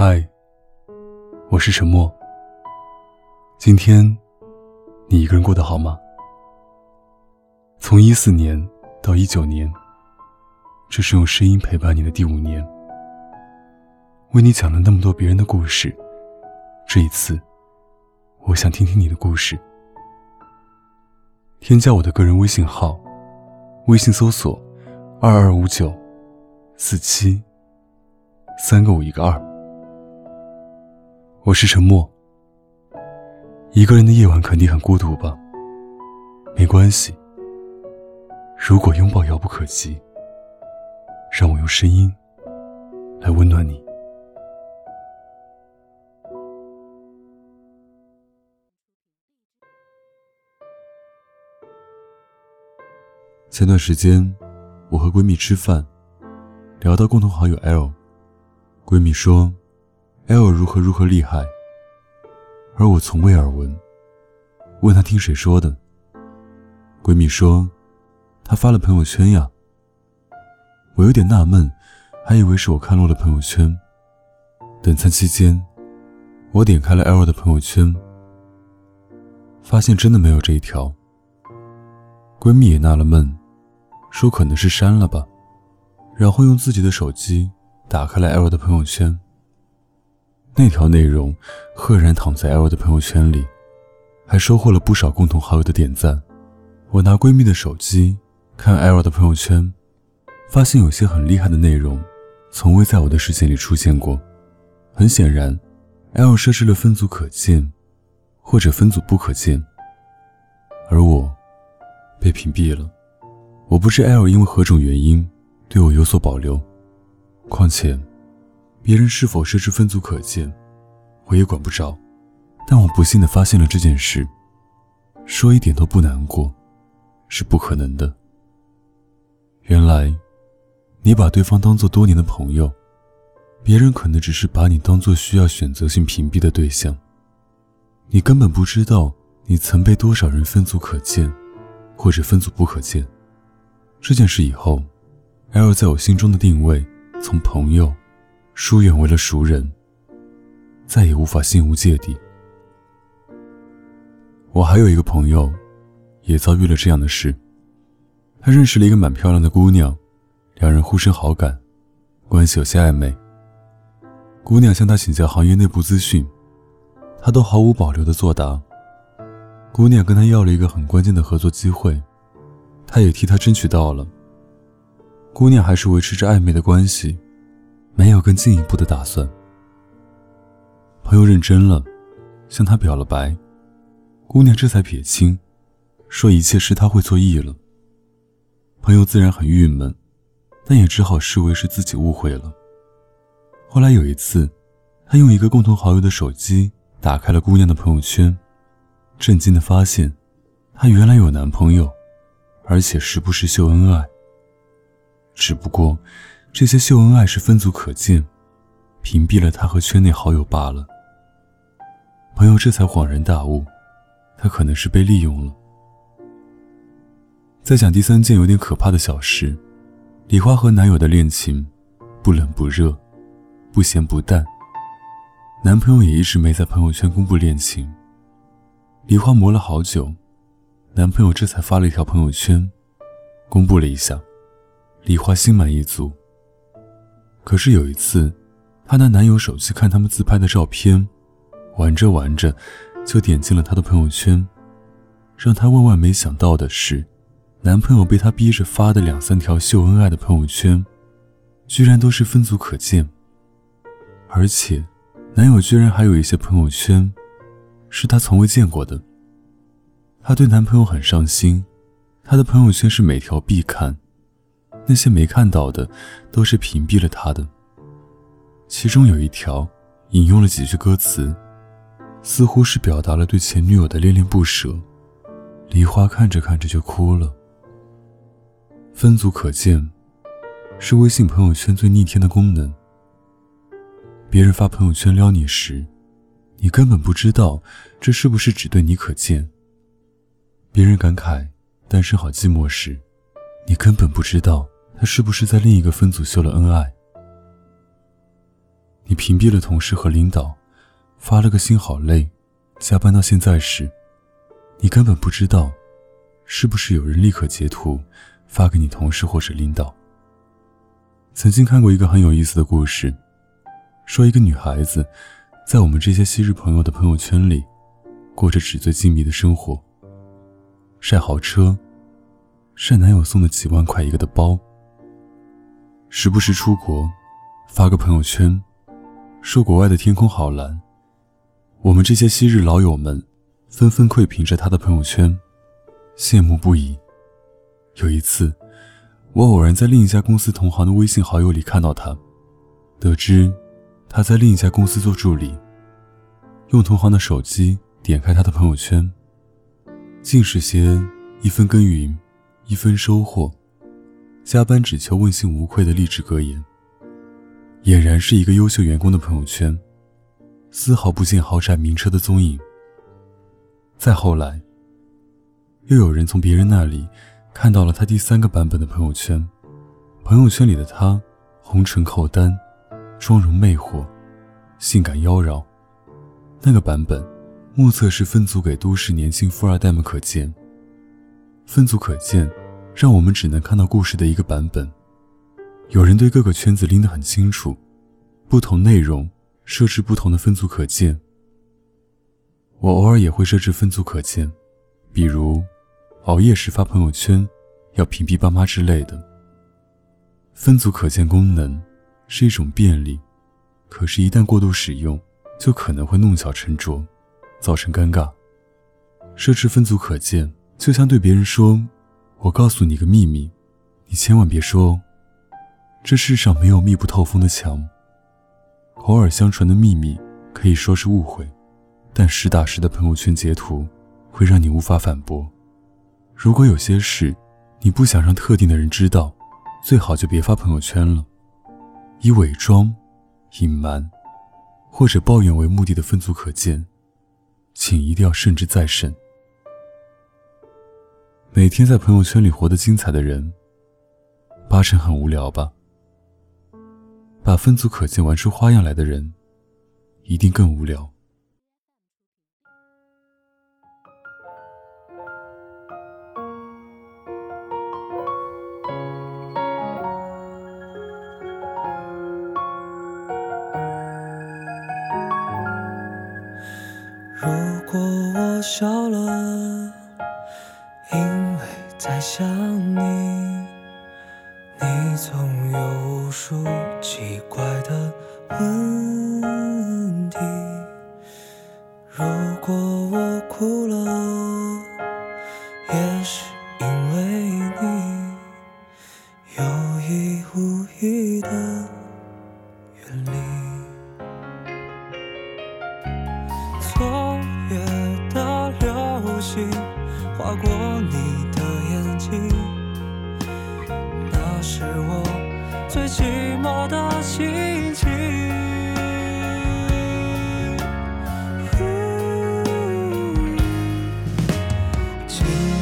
嗨，我是沉默。今天你一个人过得好吗？从一四年到一九年，这是用声音陪伴你的第五年。为你讲了那么多别人的故事，这一次，我想听听你的故事。添加我的个人微信号，微信搜索二二五九四七三个五一个二。我是沉默。一个人的夜晚肯定很孤独吧？没关系。如果拥抱遥不可及，让我用声音来温暖你。前段时间，我和闺蜜吃饭，聊到共同好友 L，闺蜜说，L 如何如何厉害，而我从未耳闻。问她听谁说的，闺蜜说，她发了朋友圈呀。我有点纳闷，还以为是我看漏了朋友圈。等餐期间，我点开了 L 的朋友圈，发现真的没有这一条。闺蜜也纳了闷。说可能是删了吧，然后用自己的手机打开了 L 的朋友圈。那条内容赫然躺在 L 的朋友圈里，还收获了不少共同好友的点赞。我拿闺蜜的手机看 L 的朋友圈，发现有些很厉害的内容，从未在我的视线里出现过。很显然，L 设置了分组可见，或者分组不可见，而我被屏蔽了。我不知 L 因为何种原因对我有所保留，况且，别人是否设置分组可见，我也管不着。但我不幸的发现了这件事，说一点都不难过，是不可能的。原来，你把对方当做多年的朋友，别人可能只是把你当做需要选择性屏蔽的对象。你根本不知道你曾被多少人分组可见，或者分组不可见。这件事以后，L 在我心中的定位从朋友疏远为了熟人，再也无法心无芥蒂。我还有一个朋友，也遭遇了这样的事。他认识了一个蛮漂亮的姑娘，两人互生好感，关系有些暧昧。姑娘向他请教行业内部资讯，他都毫无保留的作答。姑娘跟他要了一个很关键的合作机会。他也替她争取到了。姑娘还是维持着暧昧的关系，没有更进一步的打算。朋友认真了，向他表了白，姑娘这才撇清，说一切是他会错意了。朋友自然很郁闷，但也只好视为是自己误会了。后来有一次，他用一个共同好友的手机打开了姑娘的朋友圈，震惊的发现，她原来有男朋友。而且时不时秀恩爱。只不过，这些秀恩爱是分组可见，屏蔽了他和圈内好友罢了。朋友这才恍然大悟，他可能是被利用了。再讲第三件有点可怕的小事：李花和男友的恋情，不冷不热，不咸不淡。男朋友也一直没在朋友圈公布恋情。李花磨了好久。男朋友这才发了一条朋友圈，公布了一下，李花心满意足。可是有一次，她拿男友手机看他们自拍的照片，玩着玩着，就点进了他的朋友圈。让她万万没想到的是，男朋友被她逼着发的两三条秀恩爱的朋友圈，居然都是分组可见。而且，男友居然还有一些朋友圈，是她从未见过的。她对男朋友很上心，她的朋友圈是每条必看，那些没看到的都是屏蔽了他的。其中有一条引用了几句歌词，似乎是表达了对前女友的恋恋不舍。梨花看着看着就哭了。分组可见，是微信朋友圈最逆天的功能。别人发朋友圈撩你时，你根本不知道这是不是只对你可见。别人感慨单身好寂寞时，你根本不知道他是不是在另一个分组秀了恩爱。你屏蔽了同事和领导，发了个心好累，加班到现在时，你根本不知道，是不是有人立刻截图发给你同事或者领导。曾经看过一个很有意思的故事，说一个女孩子，在我们这些昔日朋友的朋友圈里，过着纸醉金迷的生活，晒豪车，晒男友送的几万块一个的包，时不时出国，发个朋友圈，说国外的天空好蓝。我们这些昔日老友们，纷纷窥屏着他的朋友圈，羡慕不已。有一次。我偶然在另一家公司同行的微信好友里看到他，得知他在另一家公司做助理。用同行的手机点开他的朋友圈，尽是些一分耕耘一分收获，加班只求问心无愧的励志格言。俨然是一个优秀员工的朋友圈，丝毫不见豪宅名车的踪影。再后来，又有人从别人那里。看到了他第三个版本的朋友圈，朋友圈里的他，红唇厚丹，妆容魅惑，性感妖娆。那个版本，目测是分组给都市年轻富二代们可见。分组可见，让我们只能看到故事的一个版本。有人对各个圈子拎得很清楚，不同内容设置不同的分组可见。我偶尔也会设置分组可见，比如。熬夜时发朋友圈，要屏蔽爸妈之类的。分组可见功能是一种便利，可是，一旦过度使用，就可能会弄巧成拙，造成尴尬。设置分组可见，就像对别人说：“我告诉你个秘密，你千万别说。”这世上没有密不透风的墙。偶尔相传的秘密可以说是误会，但实打实的朋友圈截图会让你无法反驳。如果有些事，你不想让特定的人知道，最好就别发朋友圈了。以伪装、隐瞒或者抱怨为目的的分组可见，请一定要慎之再慎。每天在朋友圈里活得精彩的人，八成很无聊吧？把分组可见玩出花样来的人，一定更无聊。想你。你总有无数奇怪的问题。如果我哭了，也是因为你有意无意的远离。昨夜的流星。划过你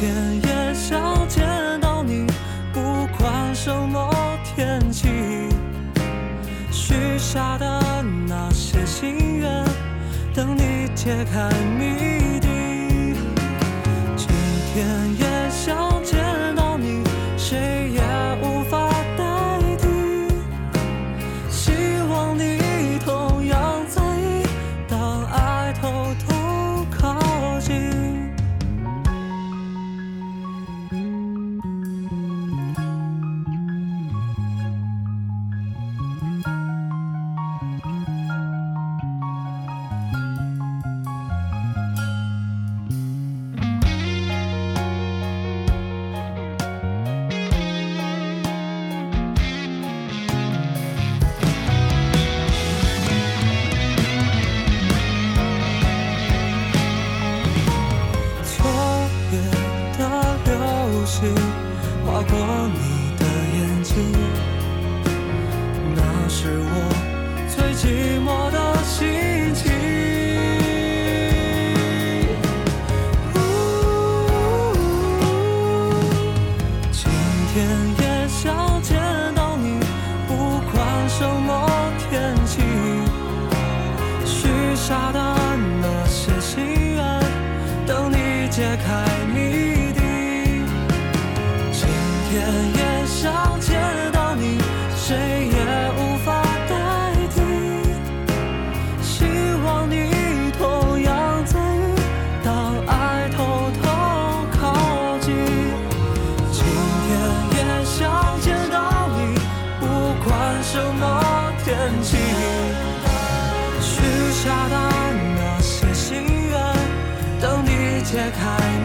天也想见到你，不管什么天气。许下的那些心愿，等你揭开谜开谜底今天也想见到你谁也无法代替希望你同样在意当爱偷偷靠近今天也想见到你不管什么天气许下的你